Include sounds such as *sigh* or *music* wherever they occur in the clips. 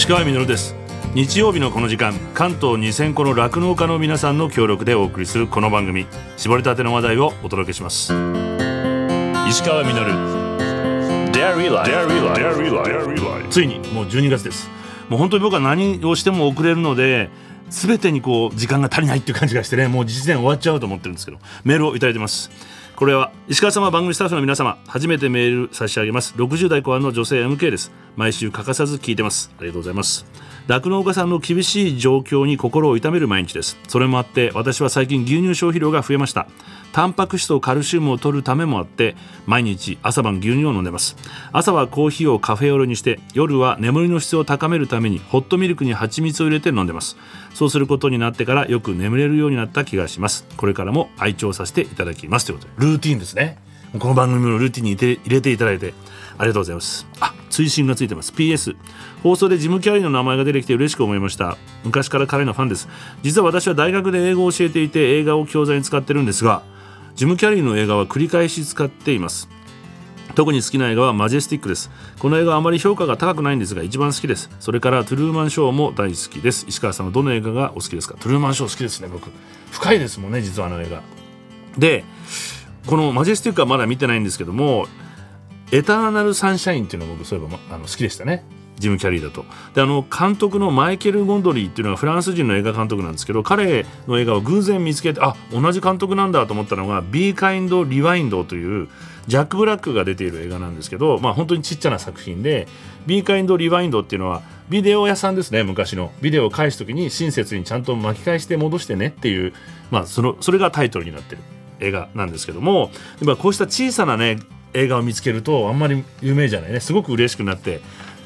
石川みです。日曜日のこの時間関東2000個の酪農家の皆さんの協力でお送りするこの番組。絞りたての話題をお届けします。石川みついにもう12月です。もう本当に僕は何をしても遅れるので全てにこう時間が足りないっていう感じがしてねもう実演終わっちゃうと思ってるんですけどメールをいただいてますこれは石川様番組スタッフの皆様初めてメール差し上げます。60代後半の女性 MK です。毎週欠かさず聞いてます。ありがとうございます。酪農家さんの厳しい状況に心を痛める毎日です。それもあって私は最近牛乳消費量が増えました。タンパク質とカルシウムを取るためもあって毎日朝晩牛乳を飲んでます。朝はコーヒーをカフェオレにして夜は眠りの質を高めるためにホットミルクに蜂蜜を入れて飲んでます。そうすることになってからよく眠れるようになった気がします。これからも愛聴させていただきます。ということで。ルーティンですね。この番組のルーティンに入れていただいて。ありがとうございます。あ追伸がついてます。PS 放送でジム・キャリーの名前が出てきて嬉しく思いました。昔から彼のファンです。実は私は大学で英語を教えていて映画を教材に使ってるんですがジム・キャリーの映画は繰り返し使っています。特に好きな映画はマジェスティックです。この映画はあまり評価が高くないんですが一番好きです。それからトゥルーマンショーも大好きです。石川さんはどの映画がお好きですか？トゥルーマンショー好きですね僕。深いですもんね実はあの映画。でこのマジェスティックはまだ見てないんですけどもエターナルサンシャインっていうのは僕そういえばあの好きでしたね。ジム・キャリーだと。であの監督のマイケル・ゴンドリーっていうのはフランス人の映画監督なんですけど彼の映画を偶然見つけてあ同じ監督なんだと思ったのが「Be Kind Rewind」というジャック・ブラックが出ている映画なんですけど、まあ、本当にちっちゃな作品で「Be Kind Rewind」っていうのはビデオ屋さんですね昔の。ビデオを返す時に親切にちゃんと巻き返して戻してねっていう、まあ、そのそれがタイトルになってる映画なんですけどもこうした小さなね映画を見つけるとあんまり有名じゃないね。すごく嬉しくなって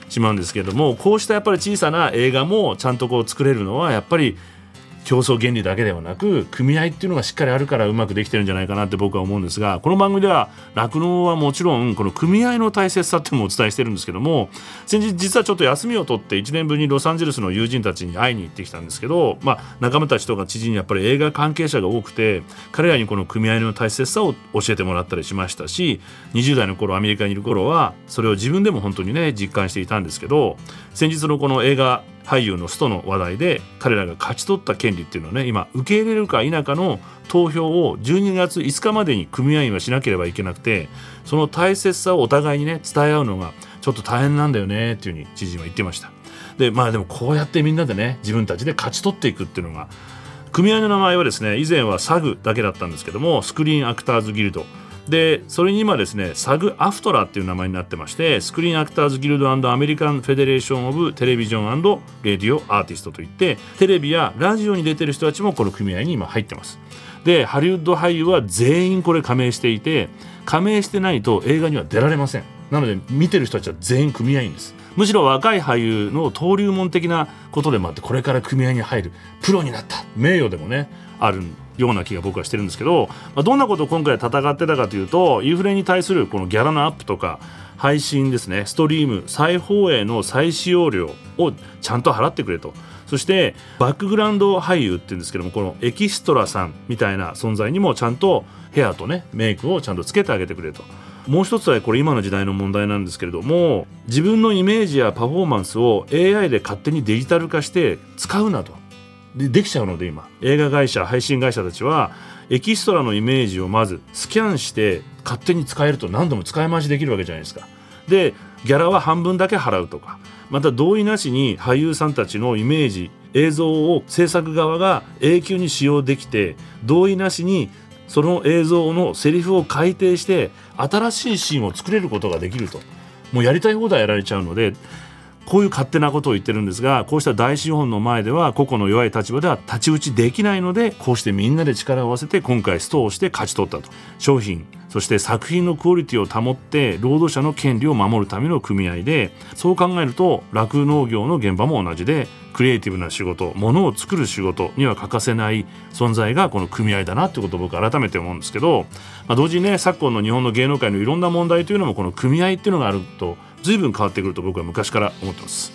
しまうんですけれどもこうしたやっぱり小さな映画もちゃんとこう作れるのはやっぱり競争原理だけではなく組合っていうのがしっかりあるからうまくできてるんじゃないかなって僕は思うんですがこの番組では酪農はもちろんこの組合の大切さっていうのもお伝えしてるんですけども先日実はちょっと休みを取って1年ぶりにロサンゼルスの友人たちに会いに行ってきたんですけど、まあ、仲間たちとか知人にやっぱり映画関係者が多くて彼らにこの組合の大切さを教えてもらったりしましたし20代の頃アメリカにいる頃はそれを自分でも本当にね実感していたんですけど先日のこの映画俳優のストの話題で彼らが勝ち取った権利っていうのはね今受け入れるか否かの投票を12月5日までに組合員はしなければいけなくてその大切さをお互いにね伝え合うのがちょっと大変なんだよねっていうふうに知人は言ってました。でまあでもこうやってみんなでね自分たちで勝ち取っていくっていうのが組合の名前はですね以前は SAG だけだったんですけども Screen Actors Guild。でそれに今ですね SAG-AFTRA っていう名前になってまして Screen Actors Guild American Federation of Television Radio Artist といってテレビやラジオに出てる人たちもこの組合に今入ってます。でハリウッド俳優は全員これ加盟していて加盟してないと映画には出られません。なので見てる人たちは全員組合員です。むしろ若い俳優の登竜門的なことでもあってこれから組合に入るプロになった。名誉でもねあるんような気が僕はしてるんですけど、まあ、どんなことを今回戦ってたかというとインフレに対するこのギャラのアップとか配信ですねストリーム再放映の再使用料をちゃんと払ってくれとそしてバックグラウンド俳優っていうんですけどもこのエキストラさんみたいな存在にもちゃんとヘアとねメイクをちゃんとつけてあげてくれと。もう一つはこれ今の時代の問題なんですけれども自分のイメージやパフォーマンスを AI で勝手にデジタル化して使うなとでできちゃうので今映画会社配信会社たちはエキストラのイメージをまずスキャンして勝手に使えると何度も使い回しできるわけじゃないですか。でギャラは半分だけ払うとかまた同意なしに俳優さんたちのイメージ映像を制作側が永久に使用できて同意なしにその映像のセリフを改訂して新しいシーンを作れることができるともうやりたい放題やられちゃうのでこういう勝手なことを言ってるんですがこうした大資本の前では個々の弱い立場では太刀打ちできないのでこうしてみんなで力を合わせて今回ストをして勝ち取ったと。商品そして作品のクオリティを保って労働者の権利を守るための組合でそう考えると酪農業の現場も同じでクリエイティブな仕事ものを作る仕事には欠かせない存在がこの組合だなってことを僕改めて思うんですけど、まあ、同時にね昨今の日本の芸能界のいろんな問題というのもこの組合っていうのがあると随分変わってくると僕は昔から思ってます。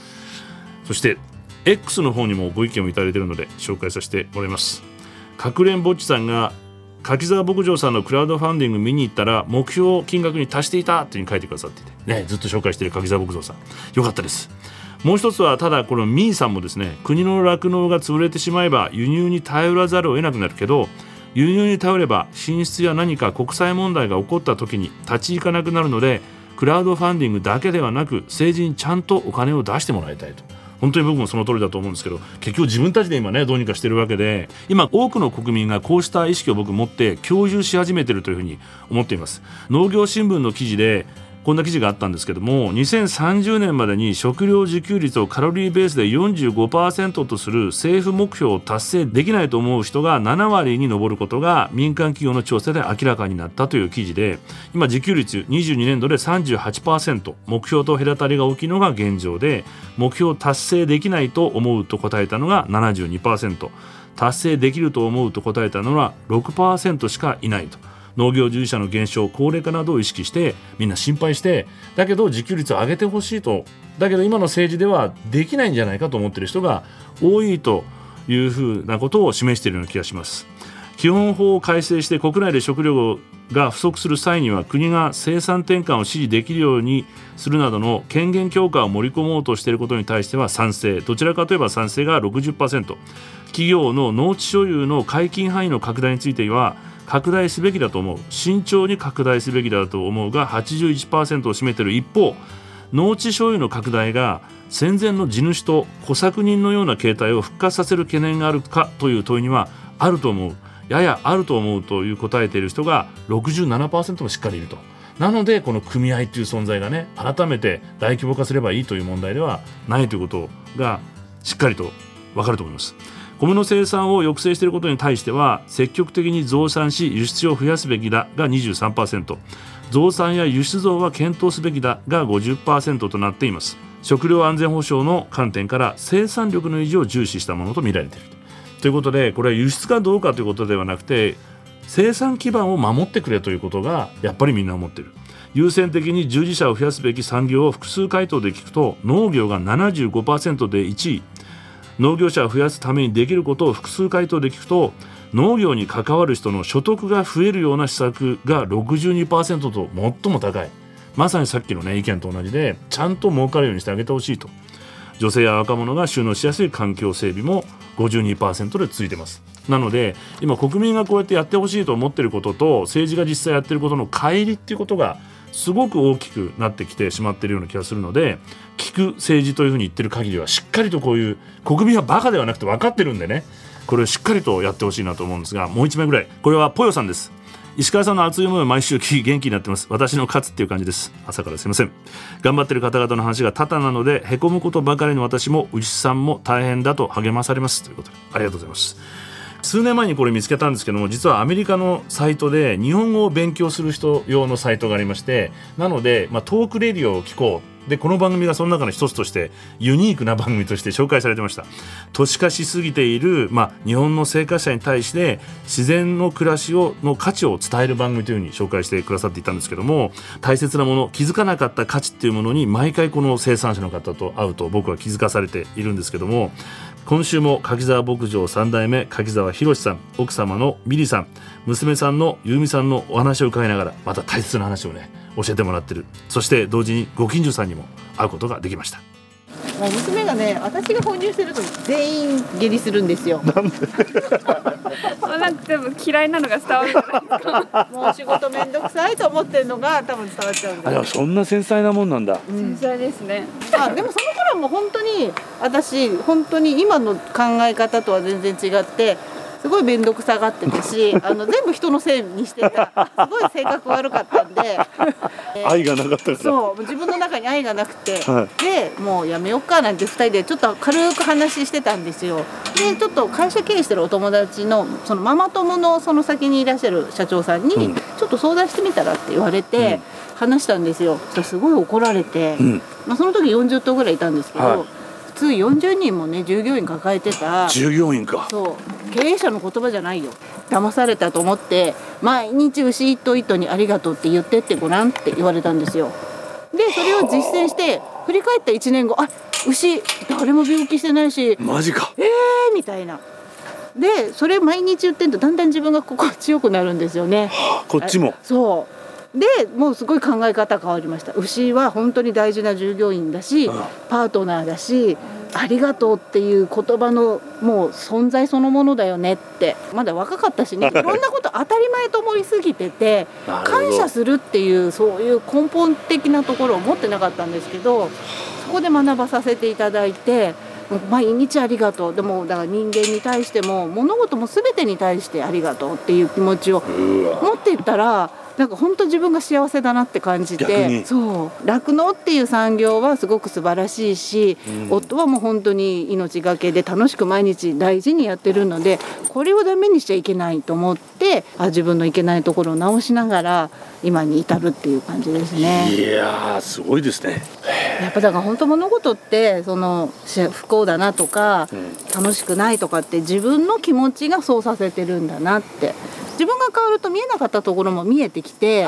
そして X の方にもご意見をいただいているので紹介させてもらいます。かくれんぼっちさんが柿沢牧場さんのクラウドファンディング見に行ったら目標金額に達していたっていうふうに書いてくださっていて。ねずっと紹介している柿沢牧場さん。よかったです。もう一つはただこのミーさんもですね国の酪農が潰れてしまえば輸入に頼らざるを得なくなるけど輸入に頼れば進出や何か国際問題が起こった時に立ち行かなくなるのでクラウドファンディングだけではなく政治にちゃんとお金を出してもらいたいと。本当に僕もその通りだと思うんですけど結局自分たちで今ねどうにかしてるわけで今多くの国民がこうした意識を僕持って共有し始めてるというふうに思っています農業新聞の記事でこんな記事があったんですけども2030年までに食料自給率をカロリーベースで45%とする政府目標を達成できないと思う人が7割に上ることが民間企業の調査で明らかになったという記事で今自給率22年度で38%目標と隔たりが大きいのが現状で目標達成できないと思うと答えたのが72%達成できると思うと答えたのは6%しかいないと。農業従事者の減少高齢化などを意識してみんな心配してだけど自給率を上げてほしいと。だけど今の政治ではできないんじゃないかと思っている人が多いというふうなことを示しているような気がします。基本法を改正して国内で食料が不足する際には国が生産転換を支持できるようにするなどの権限強化を盛り込もうとしていることに対しては賛成。どちらかといえば賛成が60%企業の農地所有の解禁範囲の拡大については拡大すべきだと思う慎重に拡大すべきだと思うが81%を占めている一方農地所有の拡大が戦前の地主と小作人のような形態を復活させる懸念があるかという問いにはあると思うややあると思うという答えている人が67%もしっかりいると。なのでこの組合という存在がね改めて大規模化すればいいという問題ではないということがしっかりと分かると思います。米の生産を抑制していることに対しては積極的に増産し輸出を増やすべきだが23%増産や輸出増は検討すべきだが50%となっています。食料安全保障の観点から生産力の維持を重視したものと見られていると。いうことでこれは輸出かどうかということではなくて生産基盤を守ってくれということがやっぱりみんな思っている。優先的に従事者を増やすべき産業を複数回答で聞くと農業が75%で1位。農業者を増やすためにできることを複数回答で聞くと農業に関わる人の所得が増えるような施策が62%と最も高い。まさにさっきのね意見と同じでちゃんと儲かるようにしてあげてほしいと。女性や若者が収納しやすい環境整備も52%でついてます。なので今国民がこうやってやってほしいと思ってることと政治が実際やってることの乖離っていうことがすごく大きくなってきてしまっているような気がするので聞く政治というふうに言ってる限りはしっかりとこういう国民はバカではなくて分かってるんでね。これをしっかりとやってほしいなと思うんですがもう一枚ぐらい。これはポヨさんです。石川さんの熱い思いを毎週聞き元気になってます。私の勝つっていう感じです。朝からすいません。頑張ってる方々の話が多々なのでへこむことばかりの私も牛さんも大変だと励まされます。ということでありがとうございます。数年前にこれ見つけたんですけども実はアメリカのサイトで日本語を勉強する人用のサイトがありましてなので、まあ、トークレディオを聞こう。でこの番組がその中の一つとしてユニークな番組として紹介されてました。都市化しすぎている、まあ、日本の生活者に対して自然の暮らしをの価値を伝える番組というふうに紹介してくださっていたんですけども大切なもの気づかなかった価値っていうものに毎回この生産者の方と会うと僕は気づかされているんですけども今週も柿沢牧場3代目柿沢宏さん奥様のミリさん娘さんのゆみさんのお話を伺いながらまた大切な話をね教えてもらってる。そして同時にご近所さんにも会うことができました。もう娘がね私が混入してると全員下痢するんですよ。なんで？なんかでも嫌いなのが伝わるじゃないですか。*laughs* もう仕事面倒くさいと思ってるのが多分伝わっちゃうんあでもですそんな繊細なもんなんだ。繊細ですね。あでもその頃はもう本当に私本当に今の考え方とは全然違ってすごい面倒くさがってたし *laughs* あの全部人のせいにしてたすごい性格悪かったんで、え *laughs* ー愛がなかったそう自分の中に愛がなくて、はでもうやめようかなんて2人でちょっと軽く話してたんですよ。でちょっと会社経営してるお友達のそのママ友のその先にいらっしゃる社長さんに、うん。ちょっと相談してみたらって言われて、うん。話したんですよ。すごい怒られて、うん。まあ、その時40頭ぐらいいたんですけど、はい。普通40人もね従業員抱えてた。従業員か。そう。経営者の言葉じゃないよ。騙されたと思って毎日牛一頭一頭にありがとうって言ってってごらんって言われたんですよ。でそれを実践して振り返った1年後あ牛誰も病気してないしマジか。えーみたいな。でそれ毎日言ってるとだんだん自分が心地よくなるんですよね。こっちも。そでもうすごい考え方変わりました。牛は本当に大事な従業員だし、パートナーだしありがとうっていう言葉のもう存在そのものだよねって。まだ若かったしね。い。ろんなこと当たり前と思いすぎてて感謝するっていうそういう根本的なところを持ってなかったんですけどそこで学ばさせていただいて毎日ありがとう。でもだから人間に対しても物事も全てに対してありがとうっていう気持ちを持っていったらなんか本当自分が幸せだなって感じ逆てに。そう。酪農っていう産業はすごく素晴らしいし、夫はもう本当に命がけで楽しく毎日大事にやってるのでこれをダメにしちゃいけないと思ってあ自分のいけないところを直しながら今に至るっていう感じですね。いやーすごいですね。やっぱだから本当物事ってそのし不幸だなとか、楽しくないとかって自分の気持ちがそうさせてるんだなって自分が変わると見えなかったところも見えてきて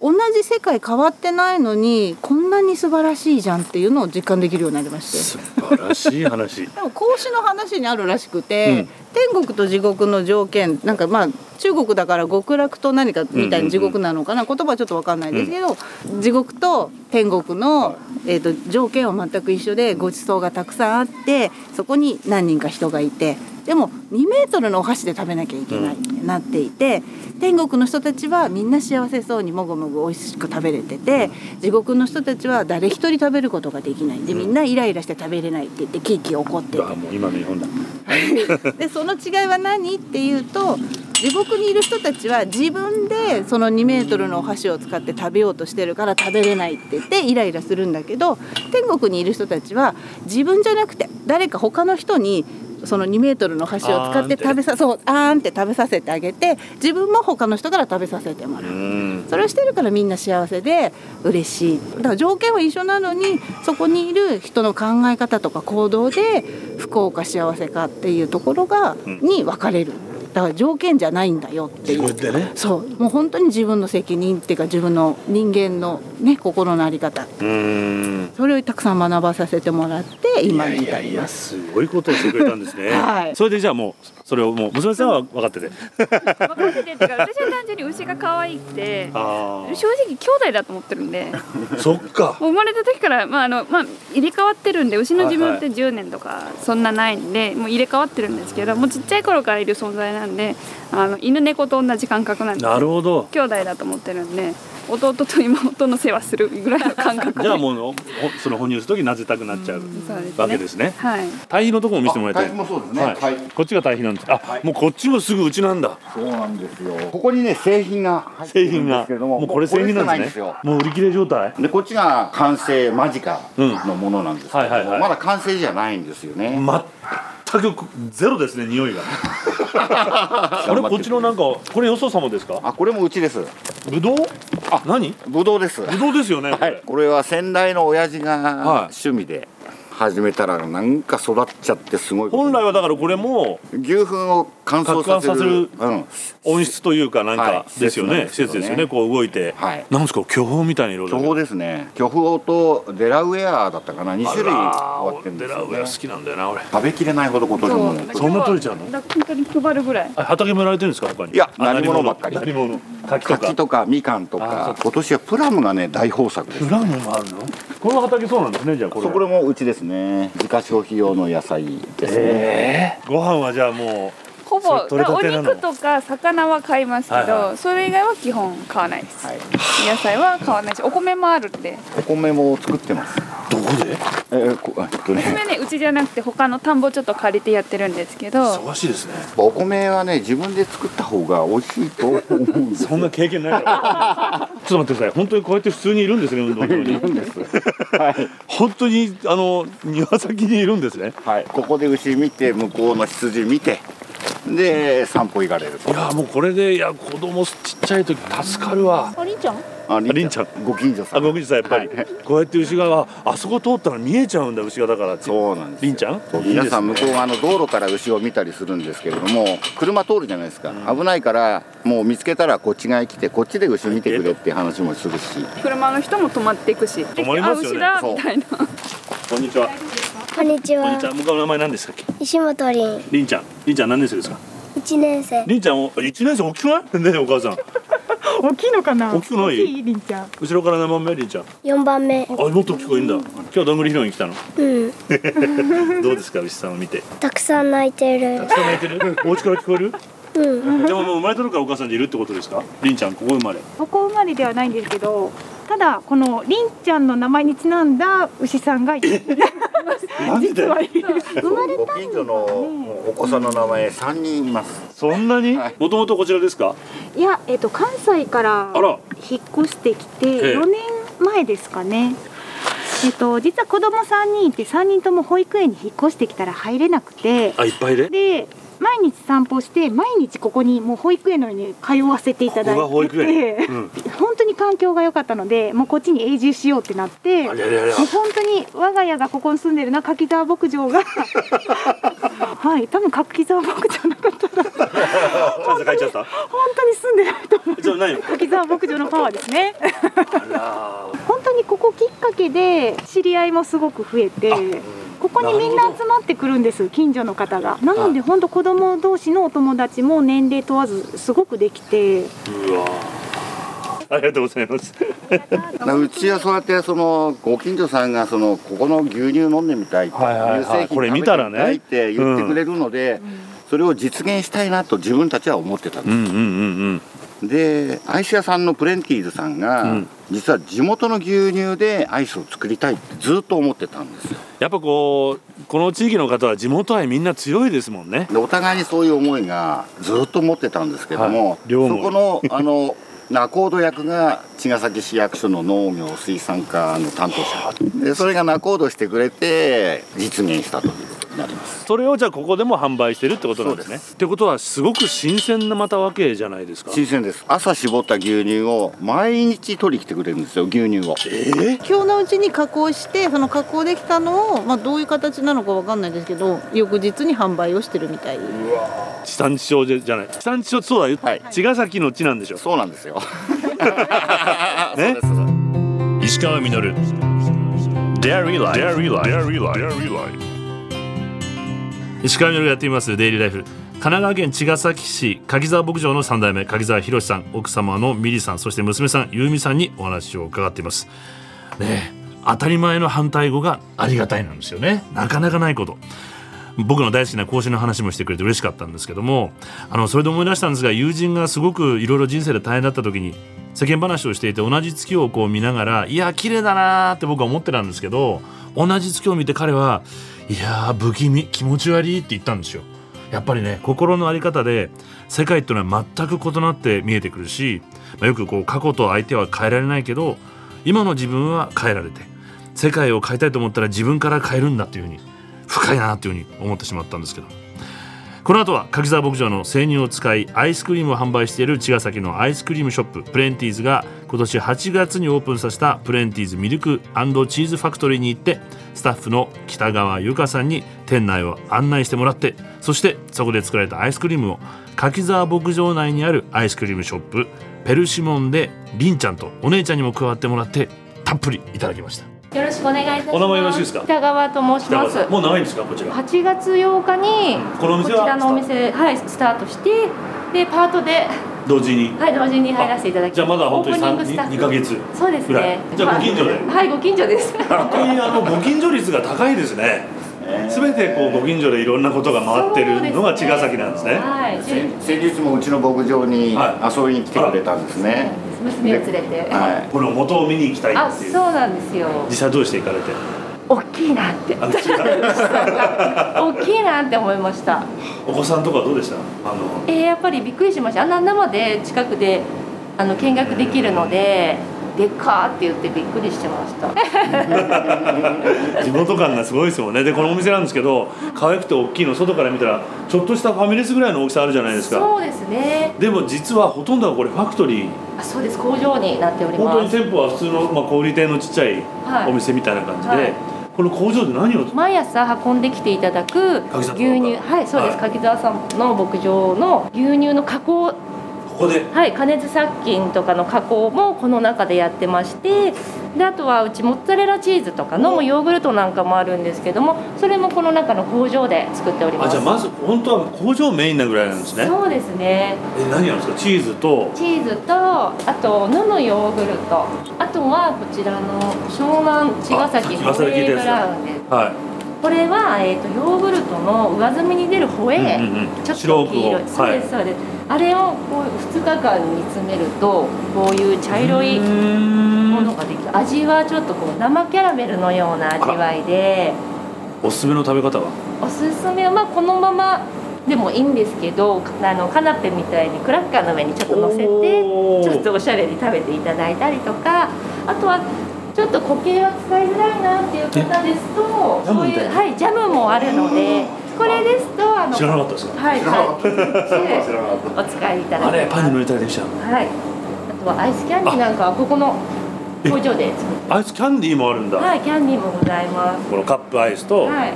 同じ世界変わってないのにこんなに素晴らしいじゃんっていうのを実感できるようになりまして。素晴らしい話。*laughs* でも孔子の話にあるらしくて、天国と地獄の条件なんかまあ中国だから極楽と何かみたいな地獄なのかな、言葉はちょっと分かんないですけど、地獄と天国の、えー、と条件は全く一緒でごちそうがたくさんあってそこに何人か人がいてでも2メートルのお箸で食べなきゃいけないってなっていて、天国の人たちはみんな幸せそうにもぐもぐ美味しく食べれてて地獄の人たちは誰一人食べることができない。でみんなイライラして食べれないって言ってケーキ起こってて。う今の日本だ。*laughs* でその違いは何？っていうと地獄にいる人たちは自分でその2メートルのお箸を使って食べようとしてるから食べれないって言ってイライラするんだけど天国にいる人たちは自分じゃなくて誰か他の人にその2メートルの箸を使って食べさそうあーんって食べさせてあげて自分も他の人から食べさせてもらう。うん。それをしてるからみんな幸せで嬉しい。だから条件は一緒なのにそこにいる人の考え方とか行動で不幸か幸せかっていうところが、に分かれるだから条件じゃないんだよっていう。ね。そう。もう本当に自分の責任っていうか自分の人間のね心の在り方。うん。それをたくさん学ばさせてもらってい今にやいやいや至ります。すごいことをしてくれたんですね。*laughs* はい。それでじゃあもうそれをもう娘さんは分かってて。分かっててってか私は単純に牛が可愛くてあ正直兄弟だと思ってるんで。あそっか。生まれた時から、まああのまあ、入れ替わってるんで牛の寿命って10年とかそんなないんで、もう入れ替わってるんですけどもうちっちゃい頃からいる存在なんであの犬猫と同じ感覚なんでなるほど。兄弟だと思ってるんで弟と妹の世話するぐらいの感覚で。じゃあもうほその哺乳する時なぜたくなっちゃうそうですね。わけですね。はい。堆肥のところも見せてもらいたい。あ堆肥もそうですね。はい。はい。こっちが堆肥なんです。あ、もうこっちもすぐうちなんだ。そうなんですよ。ここにね製品が入ってるんで製品がすけれども、もうこれ製品なんですね。もう売り切れ状態？でこっちが完成間近のものなんですけれども、うん。はいはいはい。まだ完成じゃないんですよね。全くゼロですね匂いが。*laughs* あれこっちのなんかこれよそ様ですか？あこれもうちです。ぶどう？あ何？ぶどうです。ぶどうですよねこれ。はい。これは先代の親父がはい。趣味で始めたらなんか育っちゃってすごい。本来はだからこれも牛糞を乾燥させる。温室というかなんはかい。ですよね、施設なんですよね。施設ですよね。こう動いて、はい。なんですか巨峰みたいな色巨峰ですね。巨峰とデラウェアだったかな。2種類終わってるんですよ、ね。デラウェア好、きなんだよな俺。食べきれないほど小鳥もの。そんな取れちゃうの？本当に配るぐらい。あ畑もやられてるんですか他に？いやあ何物ばっかり。何物？柿とか。柿とかみかんとあか今年はプラムがね大豊作です。プラムもあるの？この畑そうなんですねじゃあこれ。そこれもうちですね。自家消費用の野菜ですね、えー、ご飯はじゃあもほぼそれ取れたお肉とか魚は買いますけど、はいはそれ以外は基本買わないです、はい。野菜は買わないしお米もあるんでお米も作ってます。うどこで？えーこえっとね。お米ねうちじゃなくて他の田んぼちょっと借りてやってるんですけど。忙しいですね。お米はね自分で作った方が美味しいと思う。んですそんな経験ないから。*laughs* ちょっと待ってください。本当にこうやって普通にいるんですね運動場に。いるんです。はい、本当にあの庭先にいるんですね。はい、ここで牛見て向こうの羊見てで散歩行かれるいやもうこれでいや子供ちっちゃい時助かるわ。ありんちゃん？ありんちゃん。ご近所さん。あごめんなさいやっぱり、はい。こうやって牛がああそこ通ったら見えちゃうんだ牛がだから。そうなんですよ。りんちゃん？皆さん向こう側の道路から牛を見たりするんですけれども車通るじゃないですか、危ないからもう見つけたらこっち側に来てこっちで牛見てくれっていう話もするし。車の人も止まっていくし。止まりますよね。あ牛だみたいな。こんにちは。こんにちは。向こうの名前何ですかっけ？石本凛、りんちゃん。りんちゃん何年生ですか？一年生。りんちゃんお一年生大きくない？お母さん *laughs* 大きいのかな？大きくない？りんちゃん。後ろから何番目りんちゃん？4番目。あもっと大きくいいんだ。今日はどんぐり拾いに来たの？う *laughs* んどうですか牛さんを見て。たくさん泣いてる。たくさん泣いてる？*laughs* お家から聞こえる？うん。でももう生まれた時からお母さんでいるってことですか？りんちゃんここ生まれ。ここ生まれではないんですけどただこのりんちゃんの名前にちなんだ牛さんがいる実はい *laughs* る生まれご近所のお子さんの名前三人います。そんなに？はい。もともとこちらですか？いや、えっと関西からあら。引っ越してきてええ。4年前ですかね。えっと実は子供3人いて3人とも保育園に引っ越してきたら入れなくて。あいっぱいで？で毎日散歩して毎日ここにもう保育園のように通わせていただいててここが保育園。うん。本当に環境が良かったのでもうこっちに永住しようってなってもう本当に我が家がここに住んでるな柿沢牧場が *laughs* はい多分柿沢牧場なかったら *laughs* 風書いちゃった。本当に住んでないと思う。柿沢牧場のパワーですね。本当にここきっかけで知り合いもすごく増えてここにみんな集まってくるんです近所の方が。なので本当子供同士のお友達も年齢問わずすごくできて。うわ。ありがとうございます。うちはそうやってそのご近所さんがそのここの牛乳飲んでみたいはいはいはい。乳製品これ見たらね食べてみたいって言ってくれるので、それを実現したいなと自分たちは思ってたんです、うんうんうんでアイス屋さんのプレンティーズさんが、うん。実は地元の牛乳でアイスを作りたいってずっと思ってたんですよ。やっぱこうこの地域の方は地元愛みんな強いですもんね。でお互いにそういう思いがずっと持ってたんですけども、はい。そこのあの仲人役が茅ヶ崎市役所の農業水産課の担当者。でそれが仲人してくれて実現したというなります。それをじゃあここでも販売してるってことなんですね。ってことはすごく新鮮なまたわけじゃないですか。新鮮です。朝絞った牛乳を毎日取り来てくれるんですよ牛乳を。え今日のうちに加工してその加工できたのを、まあ、どういう形なのかわかんないですけど翌日に販売をしてるみたい。地産地消じゃない。地産地消そうだよ、はい。茅ヶ崎の地なんでしょそうなんですよ。*laughs* ね？石川稔。Dairy Life Dairy Life Dairy Life 石川稔がやっていますデイリーライフ。神奈川県茅ヶ崎市柿沢牧場の3代目柿沢博さん奥様のミリさんそして娘さん優美さんにお話を伺っています。ね当たり前の反対語がありがたいなんですよね。なかなかないこと。僕の大好きな講師の話もしてくれて嬉しかったんですけどもあのそれで思い出したんですが友人がすごくいろいろ人生で大変だった時に世間話をしていて同じ月をこう見ながらいや綺麗だなーって僕は思ってたんですけど同じ月を見て彼はいや不気味気持ち悪いって言ったんですよ。やっぱりね心の在り方で世界っていうのは全く異なって見えてくるし、まあよくこう過去と相手は変えられないけど今の自分は変えられて世界を変えたいと思ったら自分から変えるんだっていうふうに深いなっていうふうに思ってしまったんですけど。この後は柿沢牧場の生乳を使いアイスクリームを販売している茅ヶ崎のアイスクリームショッププレンティーズが今年8月にオープンさせたプレンティーズミルクチーズファクトリーに行ってスタッフの北川由香さんに店内を案内してもらってそしてそこで作られたアイスクリームを柿沢牧場内にあるアイスクリームショップペルシモンでりんちゃんとお姉ちゃんにも加わってもらってたっぷりいただきましたよろしくお願いいたします。お名前よろしいですか？北川と申します。もう長いんですか？こちら8月8日にこのお店はこちらのお店はいスタートしてでパートで同時に。はい同時に入らせていただきます。じゃあまだ本当にオープニングスタッフ。2ヶ月。そうですぐらい。ね。じゃあご近所で。はいご近所です。本当にあのご近所率が高いですね。すべてこうご近所でいろんなことが回ってるのが茅ヶ崎なんですね。はい。先先日もうちの牧場には遊びに来てくれたんですね、娘を連れて。はい。この元を見に行きたいあっていう。そうなんですよ。実際どうして行かれて？大きいなって。大きいなって思いました。お子さんとかどうでした？あのえー、やっぱりびっくりしました。あんな生で近くであの見学できるので。でっかーって言ってびっくりしてました。*laughs* 地元感がすごいですもんねでこのお店なんですけど可愛くて大きいの外から見たらちょっとしたファミレスぐらいの大きさあるじゃないですかそうですね。でも実はほとんどがこれファクトリーあ、そうです。工場になっており本当にます。店舗は普通の、まあ、小売店のちっちゃいはいお店みたいな感じで、はいこの工場で何を？毎朝運んできていただく牛乳、はい、そうです。はい。柿沢さんの牧場の牛乳の加工、ここで？はい、加熱殺菌とかの加工もこの中でやってまして、であとはうちモッツァレラチーズとか飲むヨーグルトなんかもあるんですけどもそれもこの中の工場で作っております。あじゃあまず本当は工場メインなぐらいなんですね。そうですね。え何やるんですか？チーズと？チーズとあと飲むヨーグルト。あとはこちらの湘南茅ヶ崎あホエーブラウンです。はこれは、えー、とヨーグルトの上澄みに出るホエー、うんうんうん。ちょっと黄色いそうですそうです、あれをこう2日間煮詰めるとこういう茶色いものができる。味はちょっとこう生キャラメルのような味わいで。いおすすめの食べ方は？おすすめはまあこのままでもいいんですけどあのカナペみたいにクラッカーの上にちょっと乗せてちょっとおしゃれに食べていただいたりとかあとはちょっと固形は使いづらいなっていう方ですとそういうなはいジャムもあるのでこれですとあの知らなかったですか？はいはい。お使いいただあれけますパンに塗れたりできちゃうはい。あとはアイスキャンディーなんかはここの工場で作って。アイスキャンディーもあるんだ、はいキャンディーもございます。このカップアイスと、はい。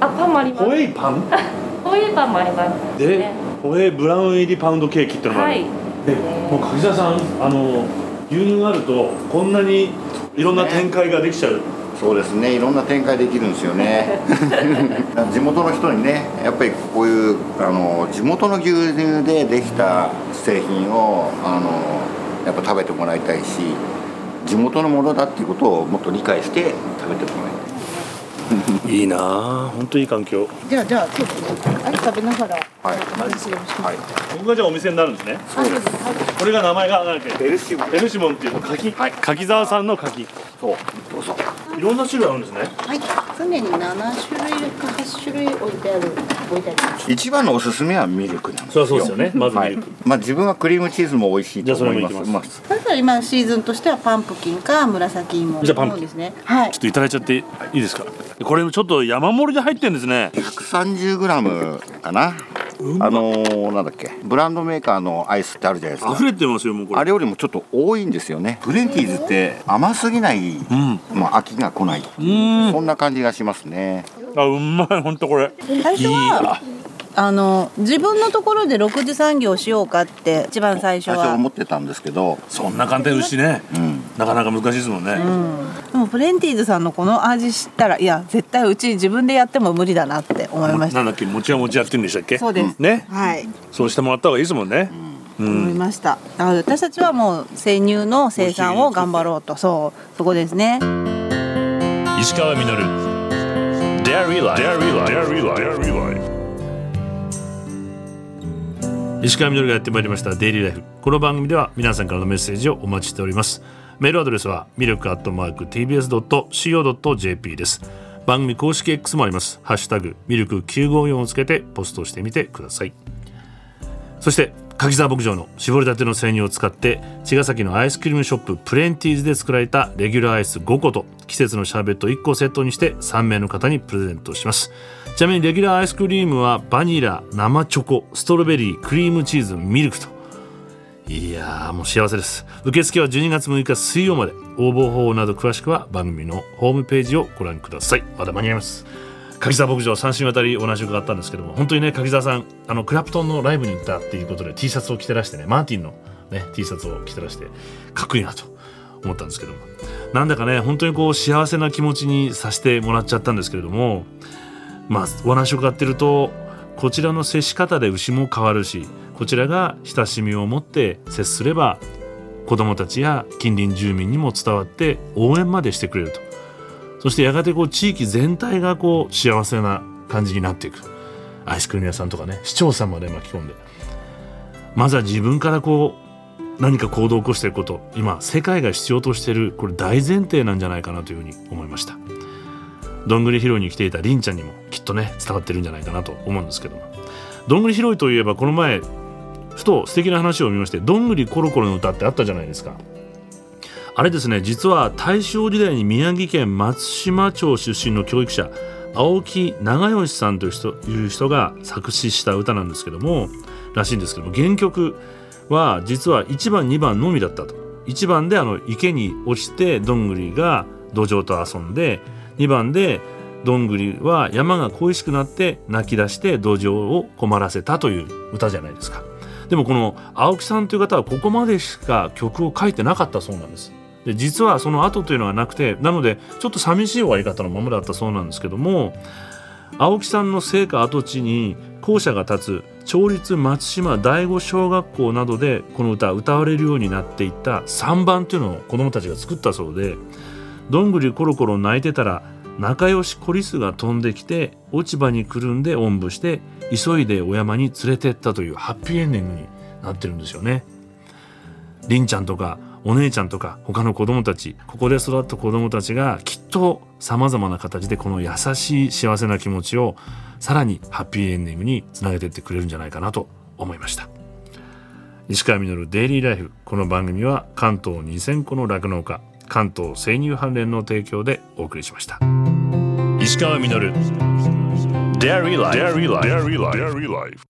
あパンもあります。ホエイパン？*laughs* ホエーパンもありますでねホエイブラウン入りパウンドケーキっていうのもある、はい。でもう柿澤さんあの牛乳があるとこんなにいろんな展開ができちゃう、そうですね。いろんな展開できるんですよね。*laughs* 地元の人にねやっぱりこういうあの地元の牛乳でできた製品をあのやっぱ食べてもらいたいし地元のものだっていうことをもっと理解して食べてもらいいいいなあ本当いい環境。じゃあじゃあちょっとあれ食べながらはい。お話よろしくはい。ここがじゃあお店になるんですね。そうです。これが名前が何だっけベルシムベルシモンっていう柿、はい。柿沢さんの柿。そう。どう。ぞいろんな種類あるんですね。はい。常に7種類か8種類置いてある置いてあります。一番のおすすめはミルクなんですよ。そうですよね。まずミルク。はい、まあ自分はクリームチーズも美味しいと思います。じゃあそれもいきまそれから今シーズンとしてはパンプキンか紫芋じゃあパンプキン。ですね。はい。ちょっといただいちゃっていいですか？これちょっと山盛りで入ってるんですね。あ 130g かな。あのーなんだっけ。ブランドメーカーのアイスってあるじゃないですか。溢れてますよもうこれ。あれよりもちょっと多いんですよね。プレンティーズって甘すぎない、うん。まあ、飽きが来ないうん。そんな感じがしますね。あうまい本当これ。最初はあの自分のところで6次産業しようかって一番最初最初は思ってたんですけど、そんな簡単に牛ね。うん、なかなか難しいですもんね、でもプレンティーズさんのこの味知ったらいや絶対うち自分でやっても無理だなって思いました。なんだっけ餅は餅やってるんでしたっけ？そうです。ね。はい。そうしてもらった方がいいですもんね。思いました。だから私たちはもう生乳の生産を頑張ろうと。そうそこですね。石川稔。Dairy Life Dairy Life 石川稔がやってまいりましたデイリーライフこの番組では皆さんからのメッセージをお待ちしております。メールアドレスはミルクアットマーク TBS.CO.JP です。番組公式 X もあります。ハッシュタグミルク954をつけてポストしてみてください。そして柿沢牧場の絞りたての生乳を使って茅ヶ崎のアイスクリームショッププレンティーズで作られたレギュラーアイス5個と季節のシャーベット1個をセットにして3名の方にプレゼントします。ちなみにレギュラーアイスクリームはバニラ生チョコストロベリークリームチーズミルクと。いやーもう幸せです。受付は12月6日水曜まで。応募方法など詳しくは番組のホームページをご覧ください。まだ間に合います。柿沢牧場3週にわたりお話伺ったんですけども本当にね柿沢さんあのクラプトンのライブに行ったっていうことで T シャツを着てらしてねマーティンの、ね、T シャツを着てらしてかっこいいなと思ったんですけども。なんだかね本当にこう幸せな気持ちにさせてもらっちゃったんですけれどもまあお話を伺っているとこちらの接し方で牛も変わるしこちらが親しみを持って接すれば子どもたちや近隣住民にも伝わって応援までしてくれると。そしてやがてこう地域全体がこう幸せな感じになっていくアイスクリーム屋さんとかね市長さんまで巻き込んで。まずは自分からこう何か行動を起こしていくこと。今世界が必要としているこれ大前提なんじゃないかなというふうに思いました。どんぐり拾いに来ていたりんちゃんにもきっとね伝わってるんじゃないかなと思うんですけども。どんぐり拾いといえばこの前ふと素敵な話を見まして「どんぐりコロコロの歌」ってあったじゃないですか。あれですね実は大正時代に宮城県松島町出身の教育者青木長吉さんという人いう人が作詞した歌なんですけどもらしいんですけども原曲は実は1番2番のみだったと。1番であの池に落ちてどんぐりが土壌と遊んで2番でどんぐりは山が恋しくなって泣き出して土壌を困らせたという歌じゃないですか。でもこの青木さんという方はここまでしか曲を書いてなかったそうなんです。で実はその後というのはなくてなのでちょっと寂しい終わり方のままだったそうなんですけども青木さんの生家跡地に校舎が建つ町立松島第五小学校などでこの歌歌われるようになっていった3番というのを子どもたちが作ったそうで「どんぐりコロコロ泣いてたら仲良しコリスが飛んできて落ち葉にくるんでおんぶして急いでお山に連れてった」というハッピーエンディングになってるんですよね。りんちゃんとかお姉ちゃんとか他の子供たちここで育った子供たちがきっとさまざまな形でこの優しい幸せな気持ちをさらにハッピーエンディングにつなげていってくれるんじゃないかなと思いました石川稔デイリーライフこの番組は関東2000個の酪農家関東生乳関連の提供でお送りしました。石川稔。Dairy Life